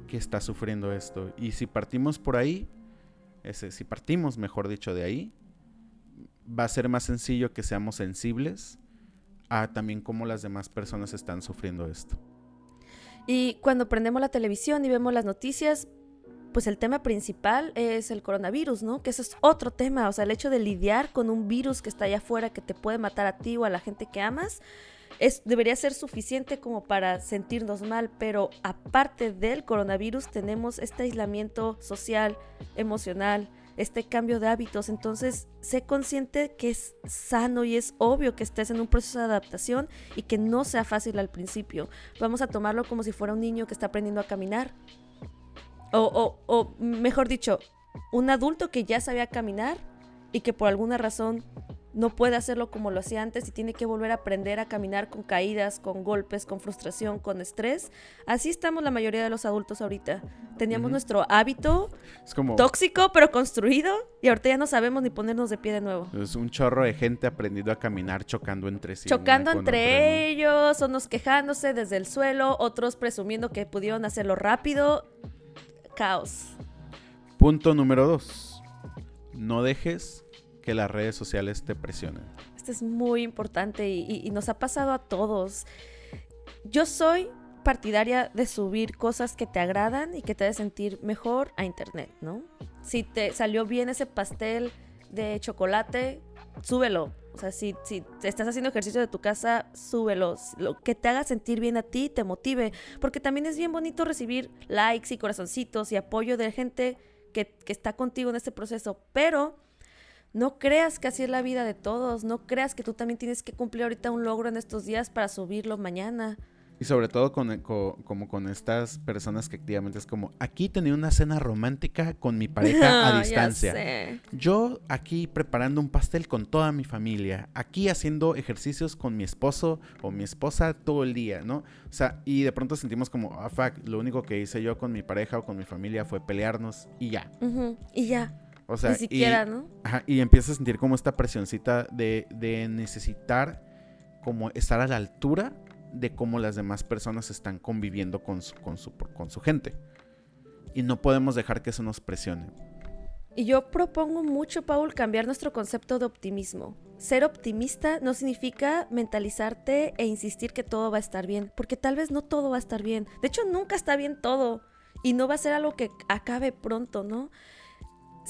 que está sufriendo esto. Y si partimos por ahí, ese, si partimos, mejor dicho, de ahí, va a ser más sencillo que seamos sensibles a también cómo las demás personas están sufriendo esto. Y cuando prendemos la televisión y vemos las noticias, pues el tema principal es el coronavirus, ¿no? Que eso es otro tema, o sea, el hecho de lidiar con un virus que está allá afuera que te puede matar a ti o a la gente que amas, es, debería ser suficiente como para sentirnos mal, pero aparte del coronavirus tenemos este aislamiento social, emocional, este cambio de hábitos. Entonces, sé consciente que es sano y es obvio que estés en un proceso de adaptación y que no sea fácil al principio. Vamos a tomarlo como si fuera un niño que está aprendiendo a caminar. O, o, o mejor dicho, un adulto que ya sabía caminar y que por alguna razón no puede hacerlo como lo hacía antes y tiene que volver a aprender a caminar con caídas, con golpes, con frustración, con estrés. Así estamos la mayoría de los adultos ahorita. Teníamos uh -huh. nuestro hábito es como... tóxico pero construido y ahorita ya no sabemos ni ponernos de pie de nuevo. Es un chorro de gente aprendiendo a caminar chocando entre sí. Chocando entre otra, ellos, unos quejándose desde el suelo, otros presumiendo que pudieron hacerlo rápido. Caos. Punto número dos. No dejes que las redes sociales te presionen. Esto es muy importante y, nos ha pasado a todos. Yo soy partidaria de subir cosas que te agradan y que te hagan sentir mejor a internet, ¿no? Si te salió bien ese pastel de chocolate, súbelo. O sea, si, si estás haciendo ejercicio de tu casa, súbelo. Lo que te haga sentir bien a ti, te motive. Porque también es bien bonito recibir likes y corazoncitos y apoyo de gente que, que está contigo en este proceso. Pero no creas que así es la vida de todos. No creas que tú también tienes que cumplir ahorita un logro en estos días para subirlo mañana. Y sobre todo con, como con estas personas que activamente es como, aquí tenía una cena romántica con mi pareja a distancia. Yo aquí preparando un pastel con toda mi familia. Aquí haciendo ejercicios con mi esposo o mi esposa todo el día, ¿no? O sea, y de pronto sentimos como, ah, fuck, lo único que hice yo con mi pareja o con mi familia fue pelearnos y ya. Y ya. O sea, Ni siquiera, ¿no? Ajá, y empiezas a sentir como esta presioncita de, de necesitar como estar a la altura de cómo las demás personas están conviviendo con su, con su, con su gente. Y no podemos dejar que eso nos presione. Y yo propongo mucho, Paul, cambiar nuestro concepto de optimismo. Ser optimista no significa mentalizarte e insistir que todo va a estar bien, porque tal vez no todo va a estar bien. De hecho, nunca está bien todo y no va a ser algo que acabe pronto, ¿no?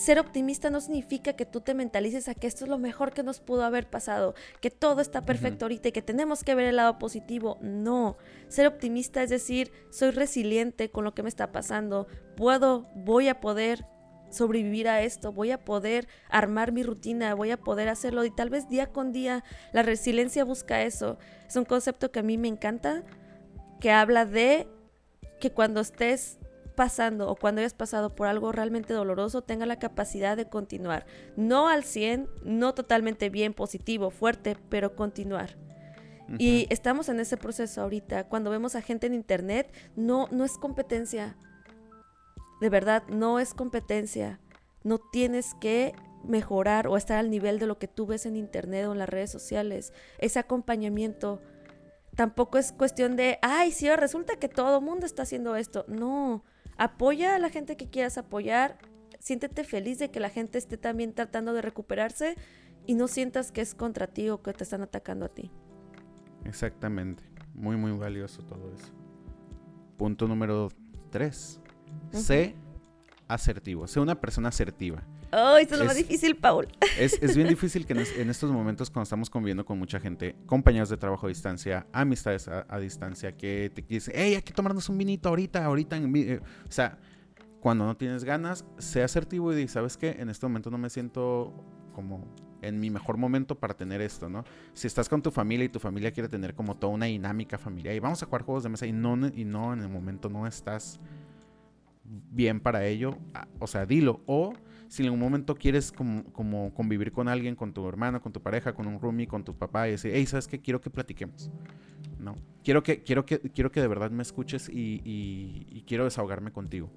Ser optimista no significa que tú te mentalices a que esto es lo mejor que nos pudo haber pasado, que todo está perfecto ahorita y que tenemos que ver el lado positivo. No, ser optimista es decir, soy resiliente con lo que me está pasando, puedo, voy a poder sobrevivir a esto, voy a poder armar mi rutina, voy a poder hacerlo y tal vez día con día la resiliencia busca eso. Es un concepto que a mí me encanta, que habla de que cuando estés pasando o cuando hayas pasado por algo realmente doloroso, tenga la capacidad de continuar. No al 100, no totalmente bien, positivo, fuerte, pero continuar. Y estamos en ese proceso ahorita. Cuando vemos a gente en internet, no, no es competencia. De verdad, no es competencia. No tienes que mejorar o estar al nivel de lo que tú ves en internet o en las redes sociales. Es acompañamiento. Tampoco es cuestión de, ay, sí, resulta que todo el mundo está haciendo esto. No, Apoya a la gente que quieras apoyar. Siéntete feliz de que la gente esté también tratando de recuperarse y no sientas que es contra ti o que te están atacando a ti. Exactamente. Muy, muy valioso todo eso. Punto número 3. Sé asertivo. Sé una persona asertiva. Oh, esto es lo más difícil, Paul. Es, bien difícil que en, estos momentos, cuando estamos conviviendo con mucha gente, compañeros de trabajo a distancia, amistades a, distancia, que te dicen, hey, hay que tomarnos un vinito ahorita, ahorita. Eh", o sea, cuando no tienes ganas, sé asertivo y di, ¿sabes qué? En este momento no me siento como en mi mejor momento para tener esto, ¿no? Si estás con tu familia y tu familia quiere tener como toda una dinámica familiar y vamos a jugar juegos de mesa y no, y no en el momento no estás bien para ello, ah, o sea, dilo. O si en un momento quieres como, como, convivir con alguien, con tu hermano, con tu pareja, con un roomie, con tu papá, y decir, hey, ¿sabes qué? Quiero que platiquemos. ¿No? Quiero que, quiero que, quiero que de verdad me escuches y, y, quiero desahogarme contigo.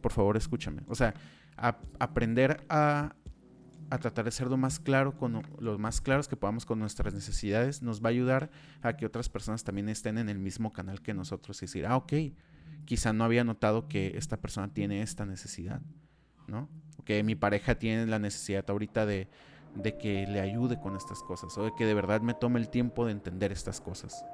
Por favor, escúchame. O sea, aprender a, a tratar de ser lo más claro, con lo más claros que podamos con nuestras necesidades, nos va a ayudar a que otras personas también estén en el mismo canal que nosotros y decir, ah, ok, quizá no había notado que esta persona tiene esta necesidad, ¿no? Que mi pareja tiene la necesidad ahorita de, de que le ayude con estas cosas o de que de verdad me tome el tiempo de entender estas cosas.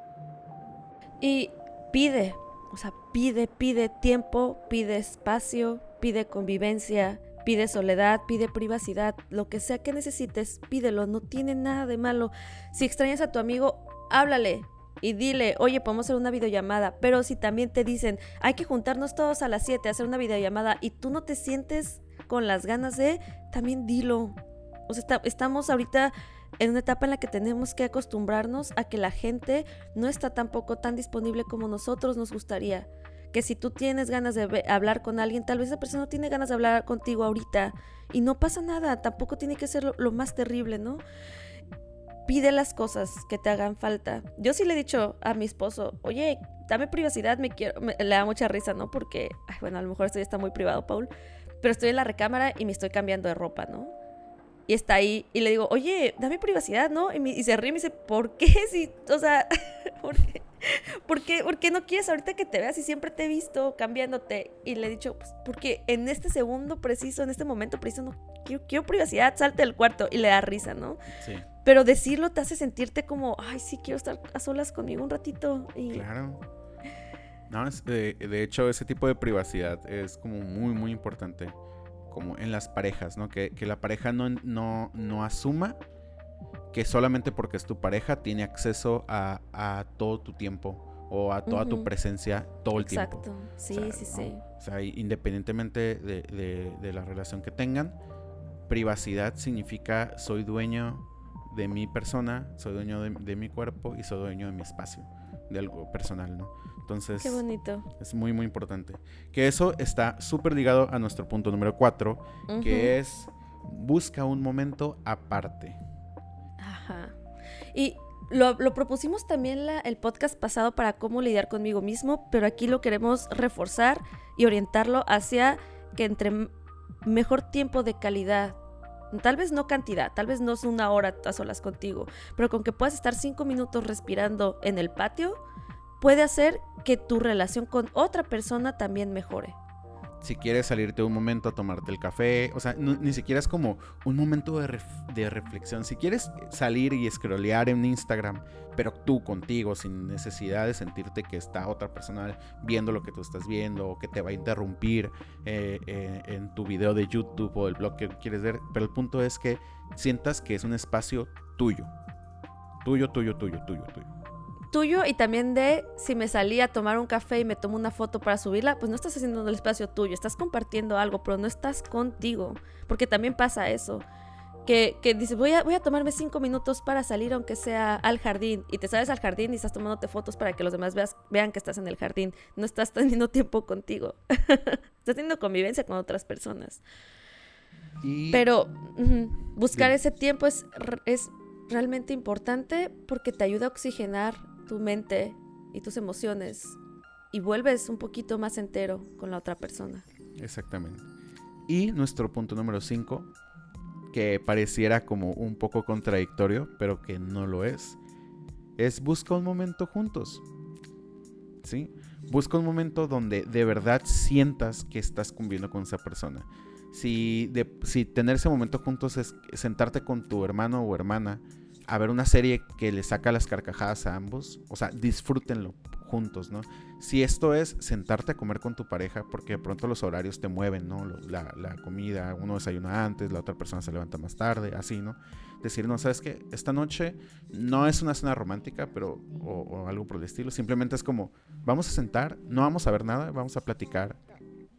Y pide, o sea, pide, pide tiempo, pide espacio, pide convivencia, pide soledad, pide privacidad, lo que sea que necesites, pídelo, no tiene nada de malo. Si extrañas a tu amigo, háblale y dile, oye, podemos hacer una videollamada, pero si también te dicen, hay que juntarnos todos a las 7 a hacer una videollamada y tú no te sientes con las ganas de, también dilo. O sea, estamos ahorita en una etapa en la que tenemos que acostumbrarnos a que la gente no está tampoco tan disponible como nosotros nos gustaría. Que si tú tienes ganas de hablar con alguien, tal vez esa persona no tiene ganas de hablar contigo ahorita. Y no pasa nada, tampoco tiene que ser lo, más terrible, ¿no? Pide las cosas que te hagan falta. Yo sí le he dicho a mi esposo, oye, dame privacidad, me quiero, le da mucha risa, ¿no? Porque, bueno, a lo mejor esto ya está muy privado, Paul pero estoy en la recámara y me estoy cambiando de ropa, ¿no? Y está ahí y le digo, oye, dame privacidad, ¿no? Y, se ríe y me dice, ¿por qué? Si, o sea, ¿por qué? ¿Por qué, ¿Por qué no quieres ahorita que te veas y siempre te he visto cambiándote? Y le he dicho, pues porque en este segundo preciso, en este momento preciso, no quiero, quiero privacidad, salte del cuarto. Y le da risa, ¿no? Sí. Pero decirlo te hace sentirte como, ay, sí, quiero estar a solas conmigo un ratito. Y, claro. No, de, hecho, ese tipo de privacidad es como muy, muy importante. Como en las parejas, ¿no? Que, la pareja no, no, no, asuma que solamente porque es tu pareja tiene acceso a, todo tu tiempo o a toda tu presencia todo el tiempo. Exacto, sí, sí, sí. O sea, independientemente de, la relación que tengan, privacidad significa soy dueño de mi persona, soy dueño de, de mi cuerpo y soy dueño de mi espacio. de algo personal, ¿no? Entonces, Qué bonito. es muy, muy importante. Que eso está súper ligado a nuestro punto número cuatro, que es busca un momento aparte. Ajá. Y lo, lo propusimos también la- el podcast pasado para cómo lidiar conmigo mismo, pero aquí lo queremos reforzar y orientarlo hacia que entre mejor tiempo de calidad, tal vez no cantidad, tal vez no es una hora a solas contigo, pero con que puedas estar cinco minutos respirando en el patio, puede hacer que tu relación con otra persona también mejore. Si quieres salirte un momento a tomarte el café, o sea, ni siquiera es como un momento de, de reflexión. Si quieres salir y scrollear en Instagram, pero tú contigo, sin necesidad de sentirte que está otra persona viendo lo que tú estás viendo o que te va a interrumpir eh, eh, en tu video de YouTube o el blog que quieres ver, pero el punto es que sientas que es un espacio tuyo. Tuyo, tuyo, tuyo, tuyo, tuyo. Tuyo y también de si me salí a tomar un café y me tomo una foto para subirla, pues no estás haciendo el espacio tuyo, estás compartiendo algo, pero no estás contigo, porque también pasa eso. Que, que dices, voy a, voy a tomarme cinco minutos para salir, aunque sea al jardín, y te sales al jardín y estás tomándote fotos para que los demás veas, vean que estás en el jardín. No estás teniendo tiempo contigo. estás teniendo convivencia con otras personas. Y Pero buscar ese tiempo es, es realmente importante porque te ayuda a oxigenar tu mente y tus emociones y vuelves un poquito más entero con la otra persona. Exactamente. Y nuestro punto número 5, que pareciera como un poco contradictorio, pero que no lo es, es busca un momento juntos. ¿Sí? Busca un momento donde de verdad sientas que estás conviviendo con esa persona. Si, de- si tener ese momento juntos es sentarte con tu hermano o hermana a ver una serie que le saca las carcajadas a ambos, o sea, disfrútenlo juntos, ¿no? Si esto es sentarte a comer con tu pareja, porque de pronto los horarios te mueven, ¿no? La, comida, uno desayuna antes, la otra persona se levanta más tarde, así, ¿no? Decir, no, sabes que esta noche no es una cena romántica, pero, o algo por el estilo, simplemente es como, vamos a sentar, no vamos a ver nada, vamos a platicar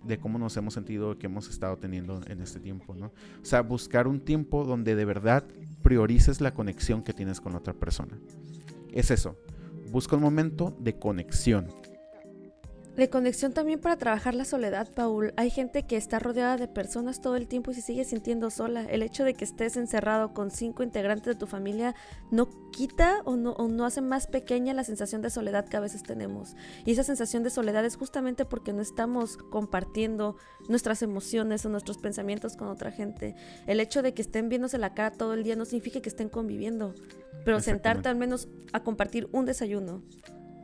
de cómo nos hemos sentido, que hemos estado teniendo en este tiempo, ¿no? O sea, buscar un tiempo donde de verdad priorices la conexión que tienes con la otra persona. Es eso. Busca un momento de conexión. De conexión también para trabajar la soledad, Paul. Hay gente que está rodeada de personas todo el tiempo y se sigue sintiendo sola. El hecho de que estés encerrado con cinco integrantes de tu familia no quita o no, o no hace más pequeña la sensación de soledad que a veces tenemos. Y esa sensación de soledad es justamente porque no estamos compartiendo nuestras emociones o nuestros pensamientos con otra gente. El hecho de que estén viéndose la cara todo el día no significa que estén conviviendo. Pero sentarte al menos a compartir un desayuno,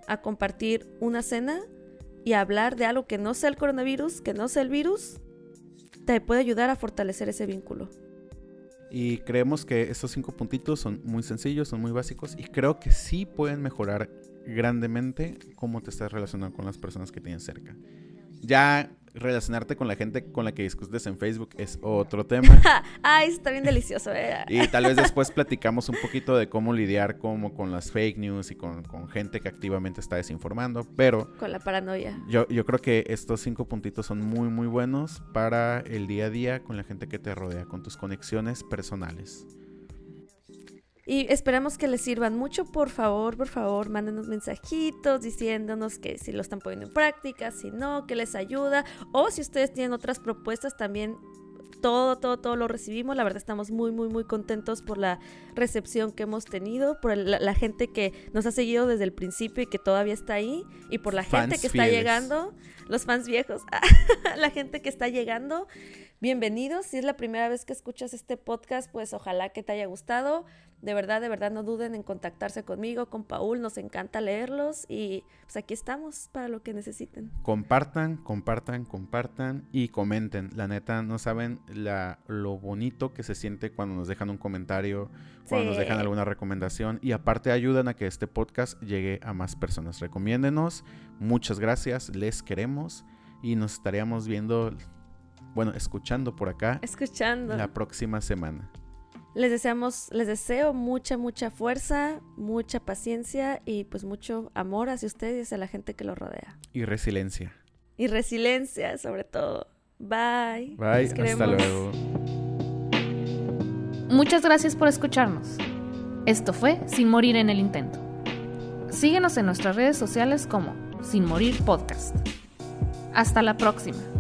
a compartir una cena y hablar de algo que no sea el coronavirus, que no sea el virus, te puede ayudar a fortalecer ese vínculo. Y creemos que estos cinco puntitos son muy sencillos, son muy básicos y creo que sí pueden mejorar grandemente cómo te estás relacionando con las personas que tienes cerca. Ya relacionarte con la gente con la que discutes en Facebook es otro tema. Ay, está bien delicioso, ¿eh? Y tal vez después platicamos un poquito de cómo lidiar como con las fake news y con, con gente que activamente está desinformando. Pero Con la paranoia. yo, yo creo que estos cinco puntitos son muy muy buenos para el día a día con la gente que te rodea, con tus conexiones personales. Y esperamos que les sirvan mucho. Por favor, por favor, mándenos mensajitos diciéndonos que si lo están poniendo en práctica, si no, que les ayuda. O si ustedes tienen otras propuestas, también todo, todo, todo lo recibimos. La verdad estamos muy, muy, muy contentos por la recepción que hemos tenido, por el- la, la gente que nos ha seguido desde el principio y que todavía está ahí, y por la gente que está llegando, los fans viejos, la gente que está llegando. Bienvenidos. Si es la primera vez que escuchas este podcast, pues ojalá que te haya gustado. De verdad, de verdad, no duden en contactarse conmigo, con Paul. Nos encanta leerlos y pues aquí estamos para lo que necesiten. Compartan, compartan, compartan y comenten. La neta, no saben la, lo bonito que se siente cuando nos dejan un comentario, cuando nos dejan alguna recomendación y aparte ayudan a que este podcast llegue a más personas. Recomiéndenos. Muchas gracias, les queremos y nos estaríamos viendo, bueno, escuchando por acá Escuchando. la próxima semana. Les deseamos, les deseo mucha, mucha fuerza, mucha paciencia y pues mucho amor hacia ustedes y hacia la gente que los rodea. Y resiliencia. Y resiliencia sobre todo. Bye. Bye, hasta luego. Muchas gracias por escucharnos. Esto fue Sin Morir en el Intento. Síguenos en nuestras redes sociales como Sin Morir Podcast. Hasta la próxima.